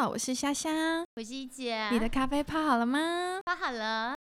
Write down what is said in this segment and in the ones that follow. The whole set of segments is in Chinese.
好，我是虾虾。我是一姐，你的咖啡泡好了吗？泡好了。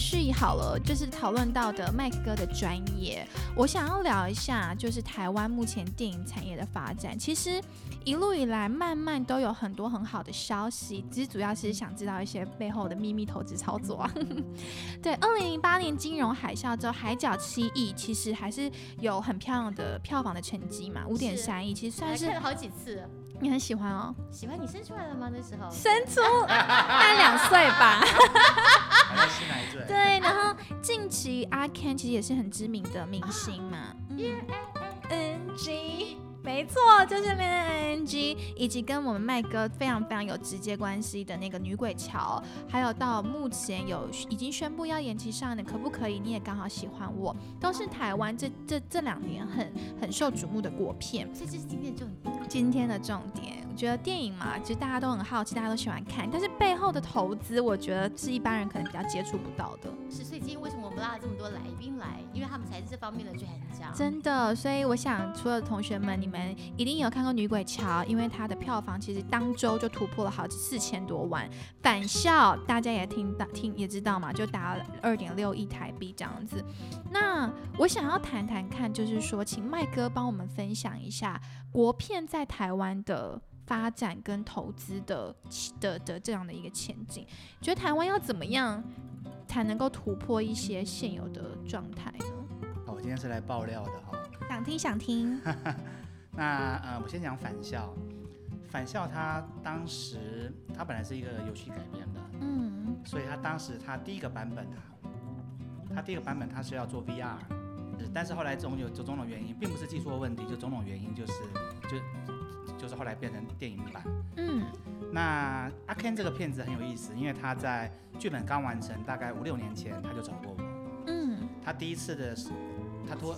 续好了，就是讨论到的麦克哥的专业。我想要聊一下，就是台湾目前电影产业的发展。其实一路以来，慢慢都有很多很好的消息，只是主要是想知道一些背后的秘密投资操作。对，二零零八年金融海啸之后，《海角七亿》其实还是有很漂亮的票房的成绩嘛，五点三亿，其实算是看了好几次。你很喜欢哦。喜欢你生出来了吗？那时候生出大概两岁吧。还在吸奶嘴。对，然后近期阿 Ken 其实也是很知名的明星嘛。嗯，NG，没错，就是练 NG，以及跟我们麦哥非常非常有直接关系的那个女鬼桥，还有到目前有已经宣布要延期上映的，可不可以？你也刚好喜欢我，都是台湾这这这两年很很受瞩目的国片。这是今天的重点。今天的重点，我觉得电影嘛，其实大家都很好奇，大家都喜欢看，但是背后的投资，我觉得是一般人可能比较接触不到的。是，所以今天为什么我们拉了这么多来宾来？因为他们才是这方面的专家。真的，所以我想，除了同学们，你们一定有看过《女鬼桥》，因为它的票房其实当周就突破了好四千多万，返校大家也听到听也知道嘛，就达了二点六亿台币这样子。那我想要谈谈看，就是说，请麦哥帮我们分享一下国片在台湾的发展跟投资的的的这样的一个前景。觉得台湾要怎么样才能够突破一些现有的状态呢？哦，我今天是来爆料的哈、想听想听。那呃，我先讲返校。返校它当时它本来是一个游戏改编的，嗯所以它当时它第一个版本啊，它第一个版本它是要做 VR，但是后来总有种种种原因，并不是技术的问题，就种种原因就是就就是后来变成电影版。嗯那阿 Ken 这个片子很有意思，因为他在剧本刚完成，大概五六年前他就找过我。嗯他第一次的是，他托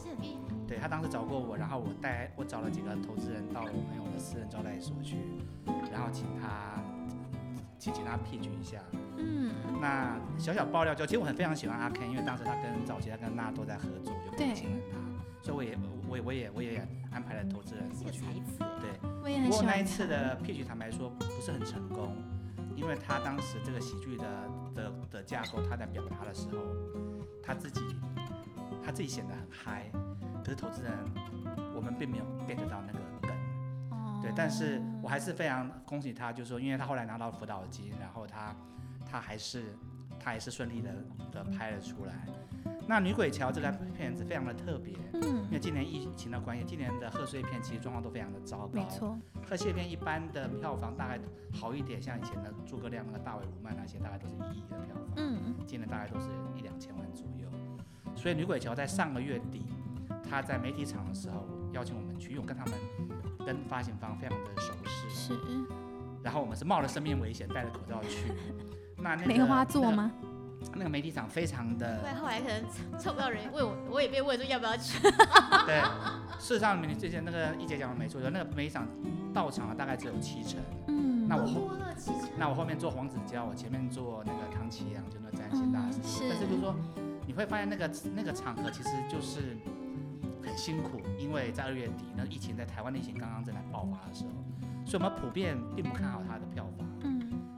对他当时找过我，然后我带我找了几个投资人到我朋友的私人招待所去，然后请他请请他 pitch 一下。嗯，那小小爆料就，其实我很非常喜欢阿 Ken，因为当时他跟早期他跟娜都在合作，我就非常对信任他，所以我也我也我也我也安排了投资人过去。对，我也很喜欢不过那一次的 pitch 坦白说不是很成功，因为他当时这个喜剧的的的架构，他在表达的时候，他自己他自己显得很嗨，可是投资人我们并没有 get 到那个梗。哦对，但是我还是非常恭喜他，就是说，因为他后来拿到辅导金，然后他他还是他还是顺利的的拍了出来。那《女鬼桥》这个片子非常的特别，嗯因，为今年疫情的关系，今年的贺岁片其实状况都非常的糟糕。没错，贺岁片一般的票房大概好一点，像以前的诸葛亮那个大尾鲈鳗那些，大概都是一亿的票房，嗯今年大概都是一两千万左右。所以《女鬼桥》在上个月底，他在媒体场的时候邀请我们去，因为我跟他们跟发行方非常的熟识，是然后我们是冒着生命危险戴着口罩去。那那个 梅花座？吗？那个那个媒体场非常的不然后来可能凑不到人问我，我也被问说要不要去。对，事实上你之前那个一姐讲的没错，有那个媒体场到场的大概只有七成。嗯，那我后。那我后面做黄子佼，我前面做那个唐奇阳，就那个占星大师。嗯是但是就是说，你会发现那个那个场合其实就是很辛苦，因为在二月底，那疫情在台湾的疫情刚刚正在爆发的时候，所以我们普遍并不看好它的票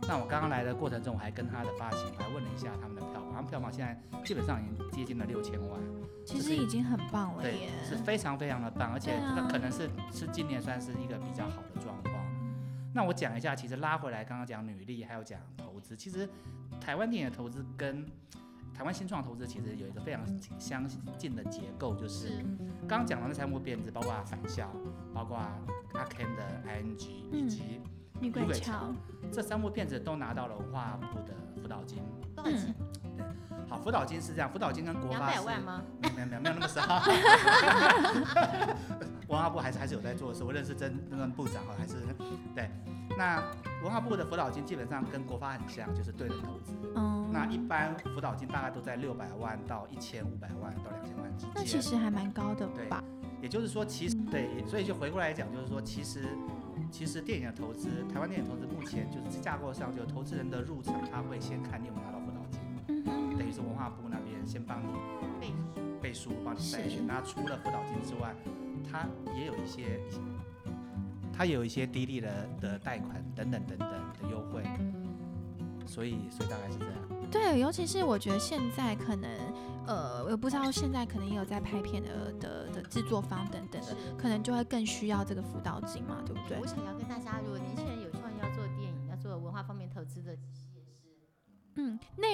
那我刚刚来的过程中，我还跟他的发行还问了一下他们的票房，他们票房现在基本上已经接近了六千万，其实已经很棒了对耶，，是非常非常的棒，而且对啊这可能是是今年算是一个比较好的状况。那我讲一下，其实拉回来刚刚讲女力，还有讲投资，其实台湾电影的投资跟台湾新创投资其实有一个非常相近的结构，就是是刚刚讲的那三部片子，包括返校，包括阿 Ken 的 ING，嗯以及女鬼桥，这三部片子都拿到了文化部的辅导金。多少钱？好，辅导金是这样，辅导金跟国发是百万吗？没有没有没有那么少。文化部还是还是有在做的事，我认识真真正部长哈，还是对。那文化部的辅导金基本上跟国发很像，就是对人投资。嗯，那一般辅导金大概都在六百万到一千五百万到两千万之间。那其实还蛮高的对吧？也就是说，其实对，所以就回过来讲，就是说，其实其实电影的投资，台湾电影投资目前就是架构上，就投资人的入场，他会先看你有没有拿到辅导金，等于是文化部那边先帮你背背书，帮你筛选。那除了辅导金之外，他也有一些，他也有一些低利的的贷款等等等等的优惠，所以所以大概是这样。对，尤其是我觉得现在可能，呃，我不知道现在可能也有在拍片的的的制作方等等的，可能就会更需要这个辅导金嘛，对不对我？想要跟大家，如果年轻人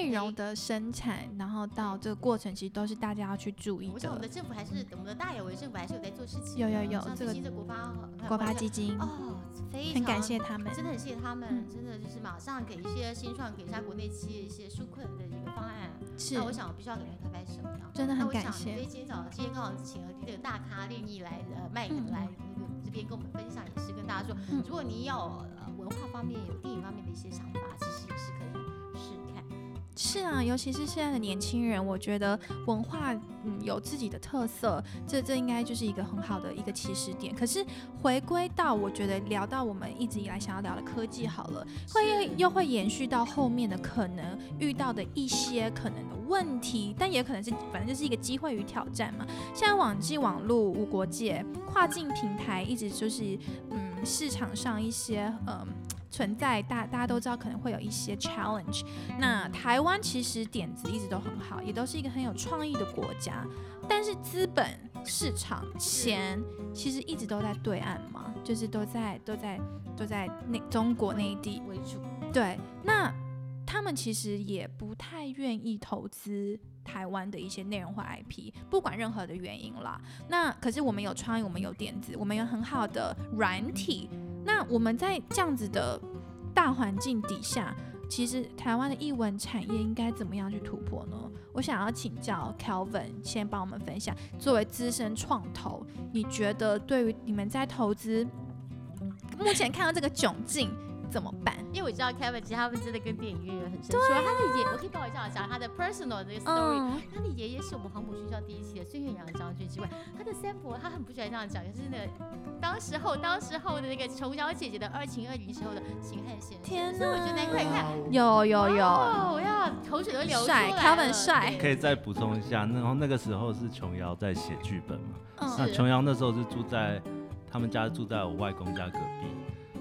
内容的生产，然后到这个过程，其实都是大家要去注意我想我们的。政府还是我们的大有为政府还是有在做事情。有有有像这个国发国发基金，哦，非常很感谢他们。真的很谢谢他们，嗯真的就是马上给一些新创，给一下国内企业一些纾困的一个方案。是那我想我必须要给他们拍拍手呢。真的那我想，很感谢因为。今天早今天刚好请了这个大咖练艺来呃麦来那个这边跟我们分享，也是跟大家说，嗯如果你要呃文化方面有电影方面的一些想法，其实也是可以。是啊，尤其是现在的年轻人，我觉得文化嗯有自己的特色，这这应该就是一个很好的一个起始点。可是回归到我觉得聊到我们一直以来想要聊的科技好了，会又会延续到后面的可能遇到的一些可能的问题，但也可能是反正就是一个机会与挑战嘛。现在网际网络无国界，跨境平台一直就是嗯市场上一些嗯。存在大大家都知道可能会有一些 challenge，那台湾其实点子一直都很好，也都是一个很有创意的国家，但是资本市场钱其实一直都在对岸嘛，就是都在都在都在内中国内地，为主，对，那他们其实也不太愿意投资台湾的一些内容或 IP，不管任何的原因啦。那可是我们有创意，我们有点子，我们有很好的软体。那我们在这样子的大环境底下，其实台湾的译文产业应该怎么样去突破呢？我想要请教 Calvin 先帮我们分享，作为资深创投，你觉得对于你们在投资目前看到这个窘境怎么办？因为我知道 Kevin 其实他们真的跟电影渊源很深。除了他的爷，我可以帮我讲讲他的 personal 这个 story。嗯，他的爷爷是我们航母学校第一期的孙元阳将军之外，他的三伯他很不喜欢这样讲，可是那个当时候当时候的那个琼瑶姐姐的二情二零时候的秦汉先生，天所以我觉得那一块看。有有有，哦，我要口水都流出帅来了 Calvin 帅可以再补充一下，那然后那个时候是琼瑶在写剧本嘛？嗯那琼瑶那时候是住在他们家住在我外公家隔壁，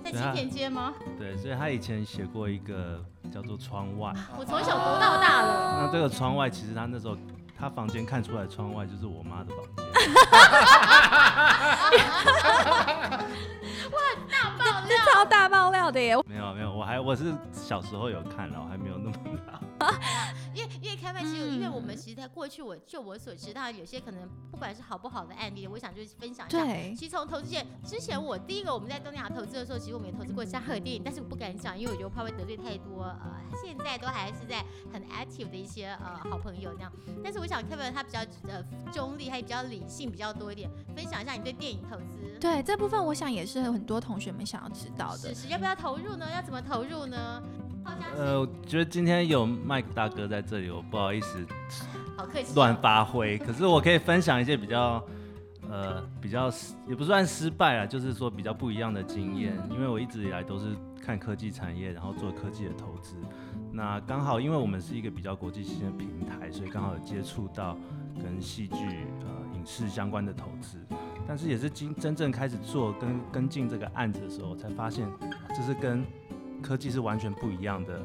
在青田街吗？对，所以他以前写过一个叫做《窗外》。我从小读到大了。那这个窗外其实他那时候他房间看出来窗外就是我妈的房间，哇大爆料超大爆料的耶！没有没有，我还我是小时候有看了，我还没有那么老。因为因为其实嗯因为我们其实在过去我就我所知，道有些可能不管是好不好的案例，我想就是分享一下。对，其实从投资界之前，我第一个我们在东南亚投资的时候，其实我们也投资过嘉禾电影，但是我不敢讲，因为我觉得怕会得罪太多呃，现在都还是在很 active 的一些呃好朋友那样。但是我想 Kevin 他比较呃中立，他也比较理性比较多一点，分享一下你对电影投资。对这部分，我想也是很多同学们想要知道的是。是，要不要投入呢？要怎么投入呢？呃，我觉得今天有麦克大哥在这里，我不好意思好客气哦、乱发挥，可是我可以分享一些比较，呃，比较失也不算失败啦，就是说比较不一样的经验。因为我一直以来都是看科技产业，然后做科技的投资。那刚好因为我们是一个比较国际性的平台，所以刚好有接触到跟戏剧、呃影视相关的投资。但是也是今真正开始做跟跟进这个案子的时候，我才发现这是跟科技是完全不一样的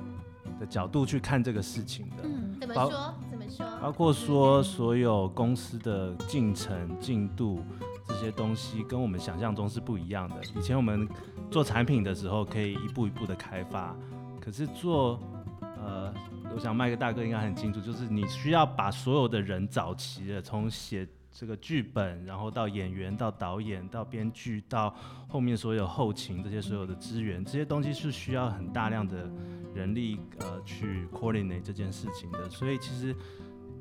的角度去看这个事情的。嗯，怎么说？怎么说？包括说所有公司的进程、进度这些东西，跟我们想象中是不一样的。以前我们做产品的时候，可以一步一步的开发，可是做呃，我想麦克大哥应该很清楚，就是你需要把所有的人找齐了，从写这个剧本，然后到演员、到导演、到编剧，到后面所有后勤这些所有的资源，这些东西是需要很大量的人力呃去 coordinate 这件事情的。所以其实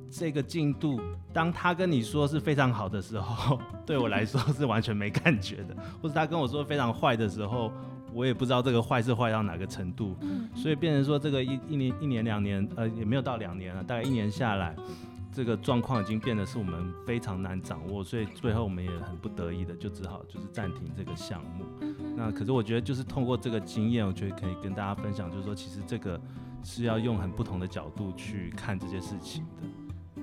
这个进度，当他跟你说是非常好的时候，对我来说是完全没感觉的；或者他跟我说非常坏的时候，我也不知道这个坏是坏到哪个程度，所以变成说这个一一年一年两年，呃，也没有到两年了，大概一年下来，这个状况已经变得是我们非常难掌握，所以最后我们也很不得已的就只好就是暂停这个项目。那可是我觉得就是通过这个经验，我觉得可以跟大家分享，就是说其实这个是要用很不同的角度去看这些事情的。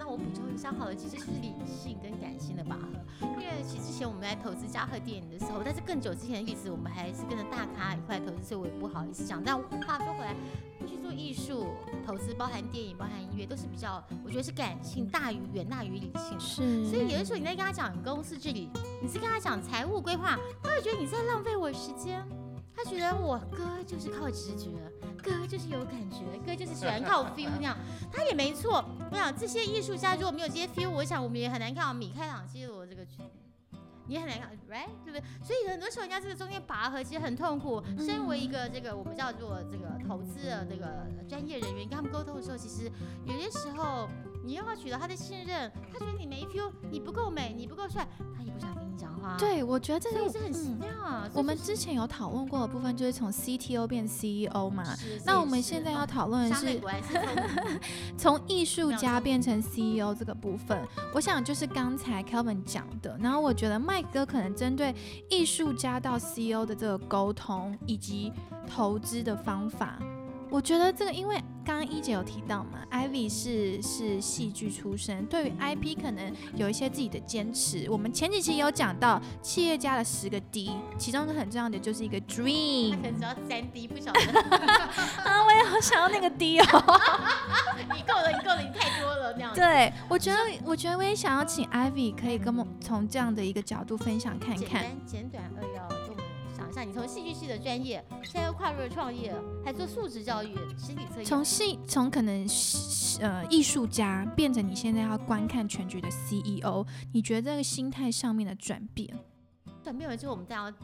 那我补充一下好了，其实是理性跟感性的拔河。因为其实之前我们在投资嘉禾电影的时候，但是更久之前的例子，我们还是跟着大咖一块投资，所以我也不好意思讲。但话说回来，去做艺术投资，包含电影、包含音乐，都是比较，我觉得是感性大于远大于理性的。是，所以有的时候你在跟他讲公司治理，你是跟他讲财务规划，他会觉得你在浪费我时间。他觉得我哥就是靠直觉，哥就是有感觉，歌就是喜欢靠 feel 那样。他也没错。我想这些艺术家如果没有这些 feel，我想我们也很难看到米开朗基罗这个剧。你也很难看，right，对不对？所以很多时候人家这个中间拔河其实很痛苦。身为一个这个我们叫做这个投资的这个专业人员，跟他们沟通的时候，其实有些时候你又要取得他的信任，他觉得你没 feel，你不够美，你不够帅，他也不想跟你讲话。，对，我觉得这个也是很奇嗯妙啊。我们之前有讨论过的部分，就是从 CTO 变 CEO 嘛。那我们现在要讨论的是 从艺术家变成 CEO 这个部分，我想就是刚才 Kelvin 讲的。然后我觉得麦哥可能针对艺术家到 CEO 的这个沟通以及投资的方法，我觉得这个因为刚刚一姐有提到嘛，Ivy 是是戏剧出身，对于 IP 可能有一些自己的坚持。我们前几期有讲到企业家的十个 D，其中一个很重要的就是一个 Dream 他可能只要三 D，不晓得 啊，我也好想要那个 D 哦。你够了，你够了，你太多了那样。对，我觉得，我觉得我也想要请 Ivy 可以跟我们从这样的一个角度分享看看。简单简短扼要，一下，你从戏剧系的专业，现在又跨入了创业，还做素质教育、心理测验。从戏从可能呃艺术家变成你现在要观看全局的 CEO，你觉得这个心态上面的转变？转变完之后，我们当然要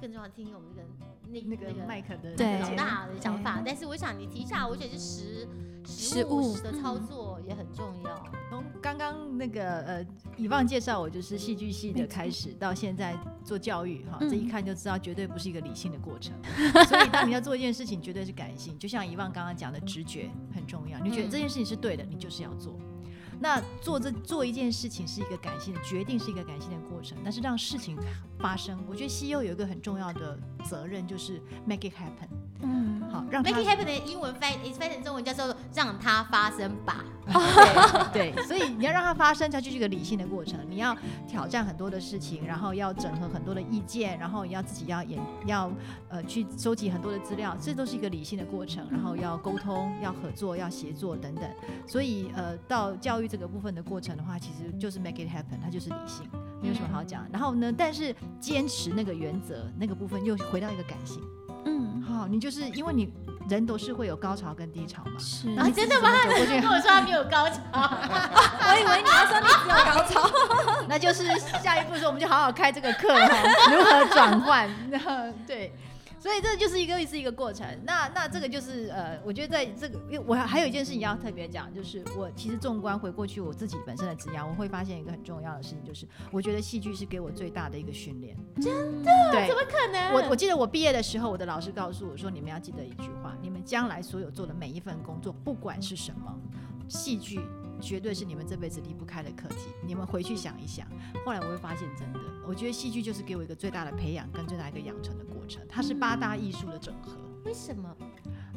更重要听听我们这个那那个麦克的对老大的想法。但是我想你提一下，我觉得是实实物实的操作也很重要。从刚刚那个呃，以望介绍我就是戏剧系的开始，到现在做教育哈，嗯这一看就知道绝对不是一个理性的过程。所以当你要做一件事情，绝对是感性。就像以望刚刚讲的，直觉很重要。你觉得嗯这件事情是对的，你就是要做。那做这做一件事情是一个感性的决定，是一个感性的过程，但是让事情发生，我觉得 CEO 有一个很重要的责任，就是 make it happen。嗯，好，让 Make it happen 的英文翻翻成中文叫做“让它发生吧对，所以你要让它发生，它就是一个理性的过程。你要挑战很多的事情，然后要整合很多的意见，然后也要自己要演要呃去收集很多的资料，这都是一个理性的过程。然后要沟通、要合作、要协作等等。所以呃，到教育这个部分的过程的话，其实就是 make it happen，它就是理性，没有什么好讲。然后呢，但是坚持那个原则那个部分又回到一个感性。嗯，好，你就是因为你人都是会有高潮跟低潮嘛。是。那你自己怎么走过”，去 跟我说他没有高潮，我以为你要说你只有高潮。那就是下一步说，我们就好好开这个课哈，如何转换？那对，所以这就是一个是一个过程。那那这个就是呃，我觉得在这个，因为我还还有一件事情要特别讲，就是我其实纵观回过去我自己本身的职业，我会发现一个很重要的事情，就是我觉得戏剧是给我最大的一个训练。真的？对怎。么可能？我我记得我毕业的时候，我的老师告诉我说：“你们要记得一句话，你们将来所有做的每一份工作，不管是什么，戏剧绝对是你们这辈子离不开的课题。你们回去想一想。”后来我会发现，真的，我觉得戏剧就是给我一个最大的培养跟最大一个养成的过程，它是八大艺术的整合。为什么？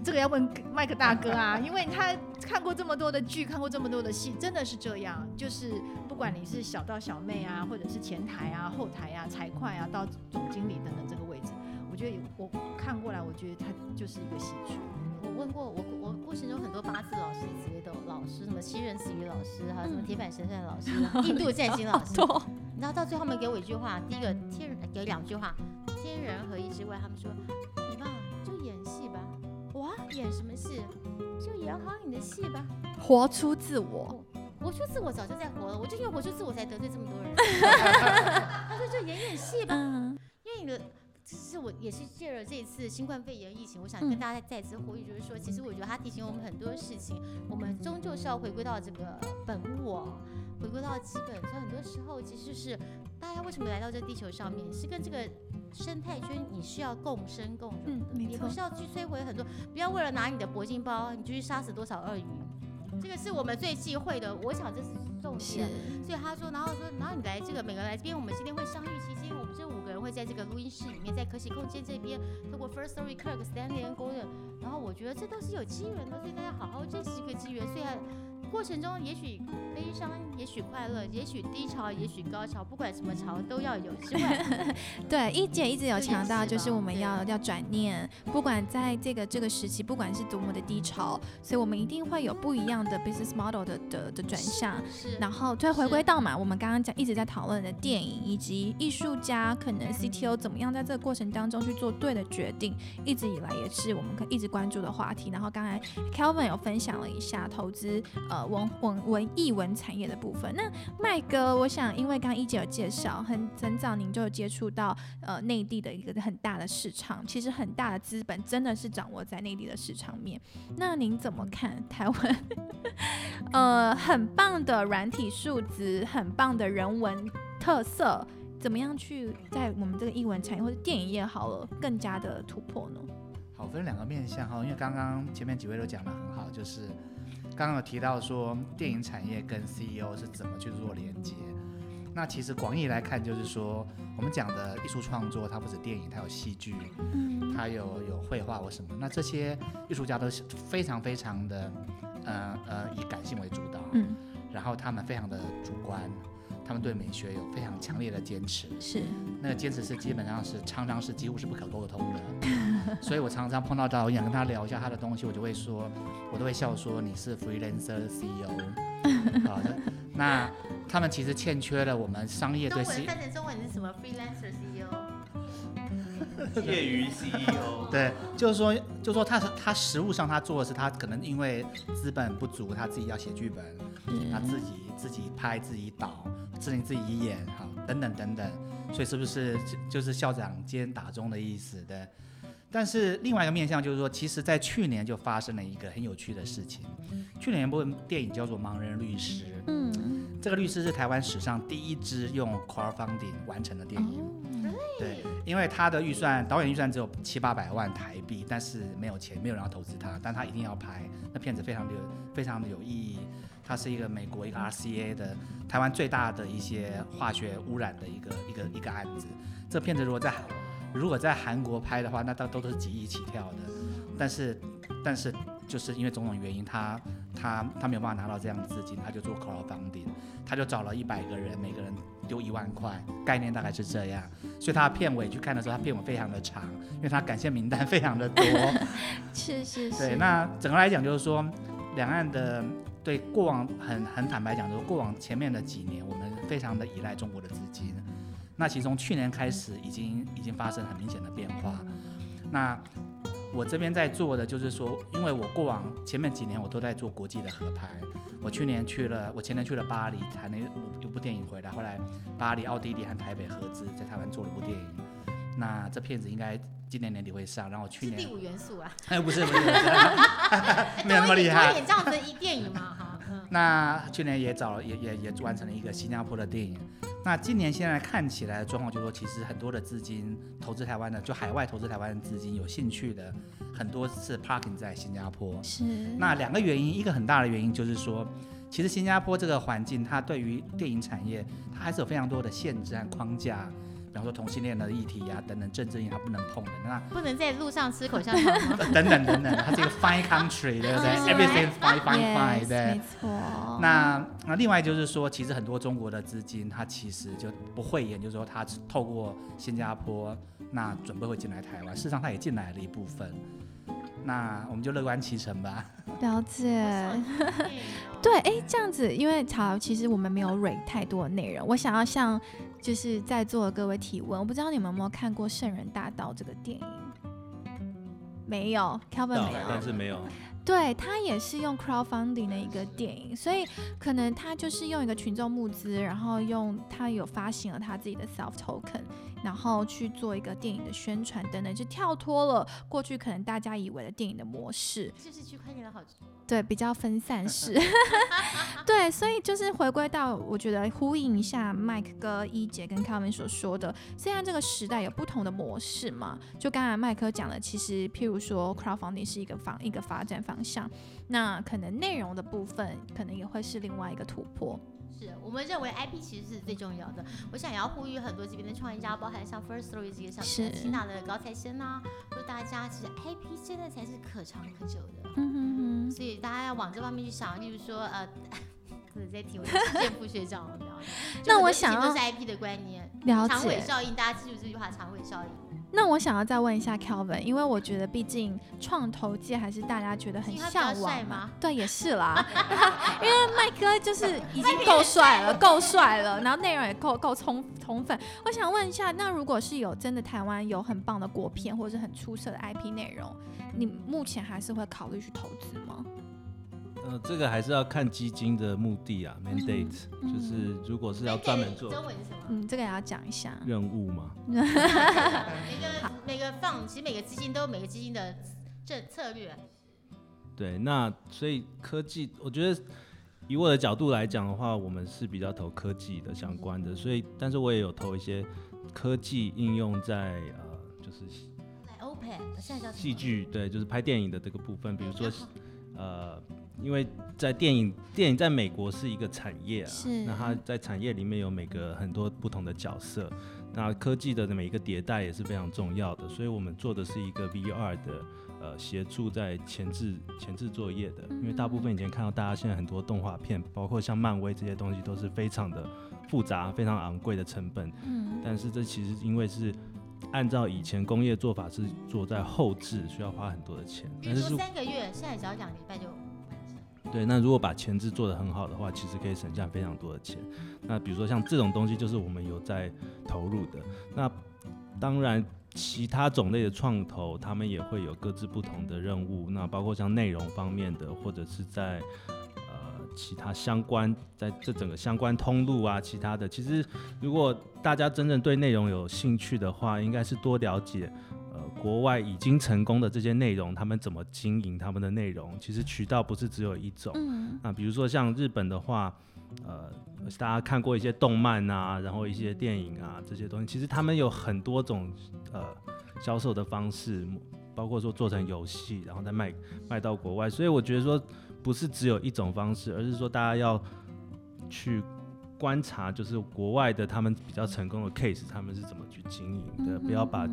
这个要问麦克大哥啊，因为他看过这么多的剧，看过这么多的戏，真的是这样。就是不管你是小到小妹啊，或者是前台啊、后台啊、财会啊，到总经理等等这个位置，我觉得有我看过来，我觉得它就是一个戏剧。我问过我我过程中很多八字老师、紫微斗老师，什么七人死鱼老师，还有什么铁板神算老师、印度占星老师。多。然后到最后他们给我一句话，第一个天人给两句话，天人合一之外，他们说你吧就演戏吧，哇演什么戏？就演好你的戏吧。活出自我。活出自我早就在活了，我就因为活出自我才得罪这么多人。他说就演演戏吧，嗯，因为你的。其实我也是借着这一次新冠肺炎疫情，我想嗯跟大家再次呼吁，就是说，其实我觉得它提醒我们很多事情，我们终究是要回归到这个本我，回归到基本。所以很多时候其实是大大家为什么来到这地球上面，是跟这个生态圈你是要共生共荣的，嗯你不是要去摧毁很多，不要为了拿你的铂金包，你就去杀死多少鳄鱼。这个是我们最忌讳的，我想这是重点。所以他说，然后说，然后你来这个每个来这边，我们今天会相遇期间，我们这五个会在这个录音室里面，在可喜空间这边，通过 First Story Kirk、Stanley 跟 Golden，然后我觉得这都是有机缘的，所以大家好好珍惜这个机缘。虽然过程中也许悲伤，也许快乐，也许低潮，也许高潮，不管什么潮都要有之外，对，一姐一直有强调，就是我们要要转念，不管在这个这个时期，不管是多么的低潮，所以我们一定会有不一样的 business model 的的的转向。是然后再回归到嘛，我们刚刚讲一直在讨论的电影以及艺术家可能嗯 CTO 怎么样在这个过程当中去做对的决定，一直以来也是我们可一直关注的话题。然后刚才 Kelvin 有分享了一下投资呃文文文艺文产业的部分。那麦哥，我想因为刚一姐有介绍，很很早您就接触到呃内地的一个很大的市场，其实很大的资本真的是掌握在内地的市场面。那您怎么看台湾？呃，很棒的软体数值，很棒的人文特色，怎么样去在我们这个艺文产业或者电影业好了，更加的突破呢？好，分两个面向哈，因为刚刚前面几位都讲得很好，就是刚刚有提到说电影产业跟 CEO 是怎么去做连接。那其实广义来看，就是说我们讲的艺术创作，它不止电影，它有戏剧，嗯，它有有绘画或什么。那这些艺术家都是非常非常的，呃呃，以感性为主导，嗯，然后他们非常的主观，他们对美学有非常强烈的坚持。是，那个坚持是基本上是常常是几乎是不可沟通的，所以我常常碰到导演跟他聊一下他的东西，我就会说，我都会笑说你是 freelancer CEO，好的，那他们其实欠缺了我们商业对中 C 文翻成中文是什么？Freelancer E CEO。业余 CEO，对，就是说，就是说他他实物上他做的是他可能因为资本不足，他自己要写剧本，他自己自己拍自己导，自己自己演，好，等等等等，所以是不是就就是校长兼打钟的意思的？但是另外一个面向就是说，其实在去年就发生了一个很有趣的事情。去年一部电影叫做《盲人律师》，嗯，这个律师是台湾史上第一支用 crowdfunding 完成的电影。哦，对，因为他的预算，导演预算只有七八百万台币，但是没有钱，没有人要投资他，但他一定要拍。那片子非常的有，非常的有意义。它是一个美国一个 RCA 的台湾最大的一些化学污染的一个一个一个案子。这片子如果在如果在韩国拍的话，那都都是几亿起跳的。但是但是就是因为种种原因，他他他没有办法拿到这样的资金，他就做 crowdfunding，他就找了一百个人，每个人丢一万块，概念大概是这样。所以他的片尾去看的时候，他片尾非常的长，因为他感谢名单非常的多。是是是，对，那整个来讲就是说，两岸的对过往很很坦白讲，就是过往前面的几年，我们非常的依赖中国的资金。那其实从去年开始，已经已经发生很明显的变化。那我这边在做的就是说，因为我过往前面几年我都在做国际的合拍，我去年去了，我前年去了巴黎，谈了一部一部电影回来，后来巴黎、奥地利和台北合资在台湾做了部电影。那这片子应该今年年底会上，然后去年是第五元素啊，哎不是不是，没有那么厉害多一。点这样子的一电影嘛，哈，嗯，那去年也找了，也也也完成了一个新加坡的电影。那今年现在看起来的状况就是说，其实很多的资金投资台湾的，就海外投资台湾的资金有兴趣的，很多是 parking 在新加坡。是，那两个原因，一个很大的原因就是说，其实新加坡这个环境，它对于电影产业，它还是有非常多的限制和框架，比方说同性恋的议题啊等等政治议题它不能碰的。那不能在路上吃口香糖？等等等等，它是一个 fine country，对不对哦？Everything fine fine fine，Yes，对没。错。那那另外就是说，其实很多中国的资金，它其实就不会演，就是说它透过新加坡，那准备会进来台湾，事实上它也进来了一部分。那我们就乐观其成吧。了解。对对，哎，这样子，因为好，其实我们没有 rate 太多的内容。我想要向就是在座的各位提问，我不知道你们有没有看过《圣人大道》这个电影？没有，Kelvin 没有。但是没有，对，他也是用 crowdfunding 的一个电影，所以可能他就是用一个群众募资，然后用他有发行了他自己的 self token，然后去做一个电影的宣传等等，就跳脱了过去可能大家以为的电影的模式。就是区块链的好处。对，比较分散式。对，所以就是回归到，我觉得呼应一下麦克哥、一姐跟 Kevin 所说的，虽然这个时代有不同的模式嘛，就刚才麦克讲的，其实譬如说 crowdfunding 是一个方一个发展方向，那可能内容的部分可能也会是另外一个突破。是我们认为 IP 其实是最重要的。我想也要呼吁很多这边的创业家，包含像 First Story 这个像是齐娜的高材生啊，说大家其实 IP 真的才是可长可久的。嗯哼哼，所以大家要往这方面去想，例如说呃，在提我的建副学长了，那我想要是 IP 的观念，了解长尾。效应，大家记住这句话，长尾效应。那我想要再问一下 Kelvin，因为我觉得毕竟创投界还是大家觉得很向往。对，也是啦，因为麦哥就是 已经够帅了，够帅了，然后内容也够够充充分。我想问一下，那如果是有真的台湾有很棒的国片或者是很出色的 IP 内容，你目前还是会考虑去投资吗？呃，这个还是要看基金的目的啊，mandate，、嗯。就是如果是要专门做中文是什么？嗯，这个也要讲一下。任务嘛，每个每个放，其实每个基金都有每个基金的政策略。对，那所以科技，我觉得以我的角度来讲的话，我们是比较投科技的相关的，所以但是我也有投一些科技应用在呃，就是来 OPEC，现在叫什么？戏剧，对，就是拍电影的这个部分，比如说呃，因为在电影电影在美国是一个产业啊是，那它在产业里面有每个很多不同的角色，那科技的每一个迭代也是非常重要的，所以我们做的是一个 VR 的呃协助在前置前置作业的，因为大部分以前看到大家现在很多动画片，包括像漫威这些东西都是非常的复杂、非常昂贵的成本，嗯，但是这其实因为是按照以前工业做法是做在后置，需要花很多的钱。但是如三个月，现在只要两个礼拜就。对，那如果把前置做得很好的话，其实可以省下非常多的钱。那比如说像这种东西，就是我们有在投入的。那当然，其他种类的创投，他们也会有各自不同的任务。那包括像内容方面的，或者是在呃其他相关，在这整个相关通路啊，其他的，其实如果大家真正对内容有兴趣的话，应该是多了解。呃，国外已经成功的这些内容，他们怎么经营他们的内容？其实渠道不是只有一种。嗯，那比如说像日本的话，呃，大家看过一些动漫啊，然后一些电影啊这些东西，其实他们有很多种呃销售的方式，包括说做成游戏，然后再卖卖到国外。所以我觉得说不是只有一种方式，而是说大家要去观察，就是国外的他们比较成功的 case，他们是怎么去经营的，嗯不要把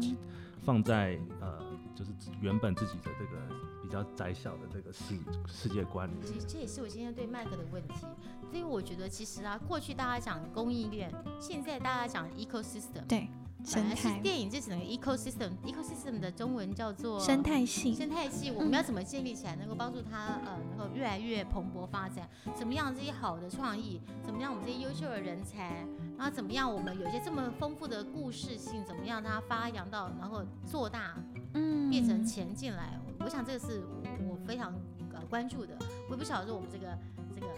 放在呃就是原本自己的这个比较窄小的这个世世界观里面。其实这也是我今天对麦克的问题，所以我觉得其实啊，过去大家讲供应链，现在大家讲 ecosystem，对，生态电影这整个 ecosystem，ecosystem 的中文叫做生态系，生态系，我们要怎么建立起来，能够帮助它呃能够越来越蓬勃发展？怎么样这些好的创意？怎么样我们这些优秀的人才？然后怎么样我们有一些这么丰富的故事性，怎么样它发扬到，然后做大，嗯，变成钱进来？我想这个是我我非常呃关注的。我也不晓得说我们这个这个，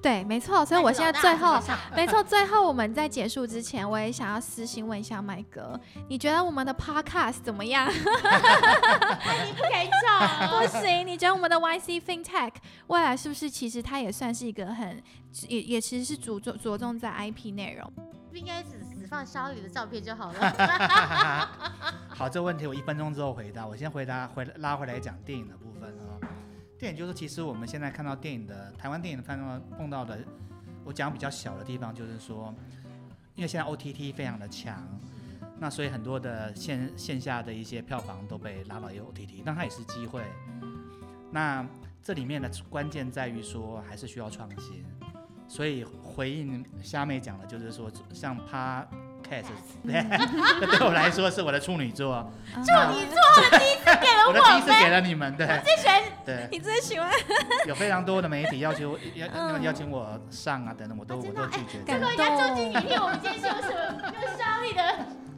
对，没错，所以我现在最后没错，最后我们在结束之前，我也想要私信问一下麦哥，你觉得我们的 podcast 怎么样？你不给讲，不行，你觉得我们的 YC FinTech 未来是不是其实它也算是一个很也也其实是着重着重在 IP 内容？不应该只只放肖宇的照片就好了。好，这个问题我一分钟之后回答。我先回答回拉回来讲电影的部分啊、电影就是其实我们现在看到电影的台湾电影看到碰到的，我讲比较小的地方就是说，因为现在 OTT 非常的强，那所以很多的线线下的一些票房都被拉到 OTT，但它也是机会。那这里面的关键在于说，还是需要创新。所以回应虾妹讲的，就是说像他 Podcast，对，这 对我来说是我的处女座。处女座的第一次给了我的第一次给了你们，对。最喜欢。对，你最喜欢有非常多的媒体要求要要邀请我上啊等等，我都我都拒绝。感人家周经理骗我们今天是有什么有肖丽的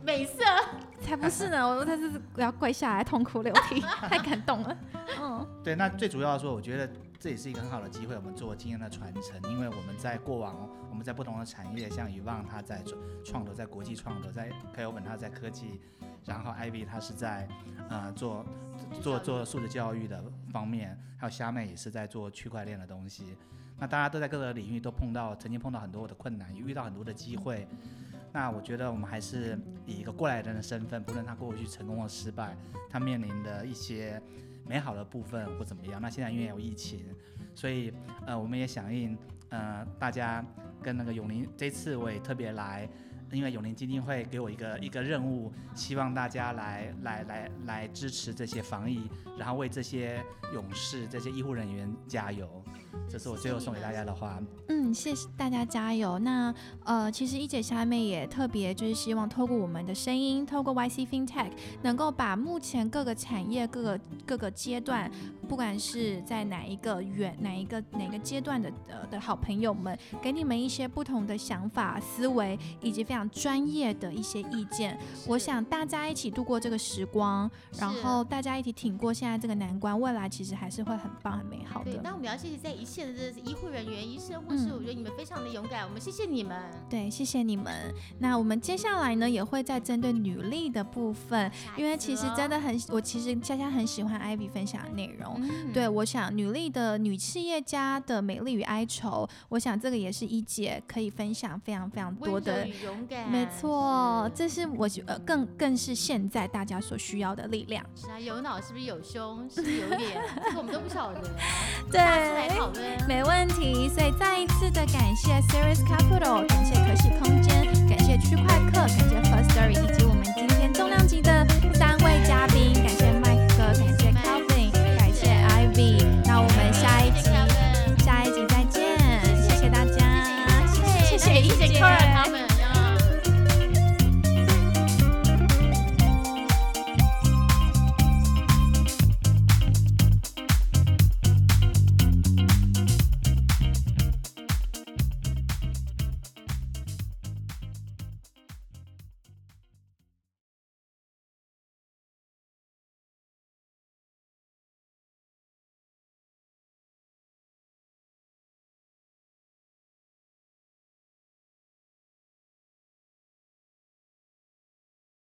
美色？才不是呢，我他是要跪下来痛哭流涕，太感动了。嗯，对，那最主要的说，我觉得这也是一个很好的机会，我们做经验的传承，因为我们在过往我们在不同的产业，像以旺他在创投，在国际创投，在 K O 本他在科技，然后 Ivy 他是在呃做做做素质教育的方面，还有虾妹也是在做区块链的东西。那大家都在各个领域都碰到，曾经碰到很多的困难，也遇到很多的机会。那我觉得我们还是以一个过来人的身份，不论他过去成功或失败，他面临的一些美好的部分或怎么样。那现在因为有疫情，所以呃我们也响应呃大家跟那个永林这次我也特别来，因为永林基金会给我一个一个任务，希望大家来来来来支持这些防疫，然后为这些勇士、这些医护人员加油。这是我最后送给大家的话。嗯，谢谢大家加油。那呃，其实一姐虾妹也特别就是希望透过我们的声音，透过 YC FinTech，能够把目前各个产业、各个各个阶段，不管是在哪一个远哪一个哪个阶段的呃的好朋友们，给你们一些不同的想法、思维以及非常专业的一些意见。我想大家一起度过这个时光，然后大家一起挺过现在这个难关，未来其实还是会很棒、很美好的。对，那我们要谢谢在一线的这医护人员、医生、护士，我觉得你们非常的勇敢，我们谢谢你们。对，谢谢你们。那我们接下来呢，也会再针对女力的部分，因为其实真的很，我其实佳佳很喜欢 Ivy 分享的内容。对，我想女力的女企业家的美丽与哀愁，我想这个也是一姐可以分享非常非常多的。勇敢。没错，这是我呃更更是现在大家所需要的力量。是啊，有脑是不是有胸？是不是有脸？这个我们都不晓得。对。没问题所以再一次的感谢 serious capital 感谢可喜空间感谢区块客感谢 first story 以及我们今天重量级的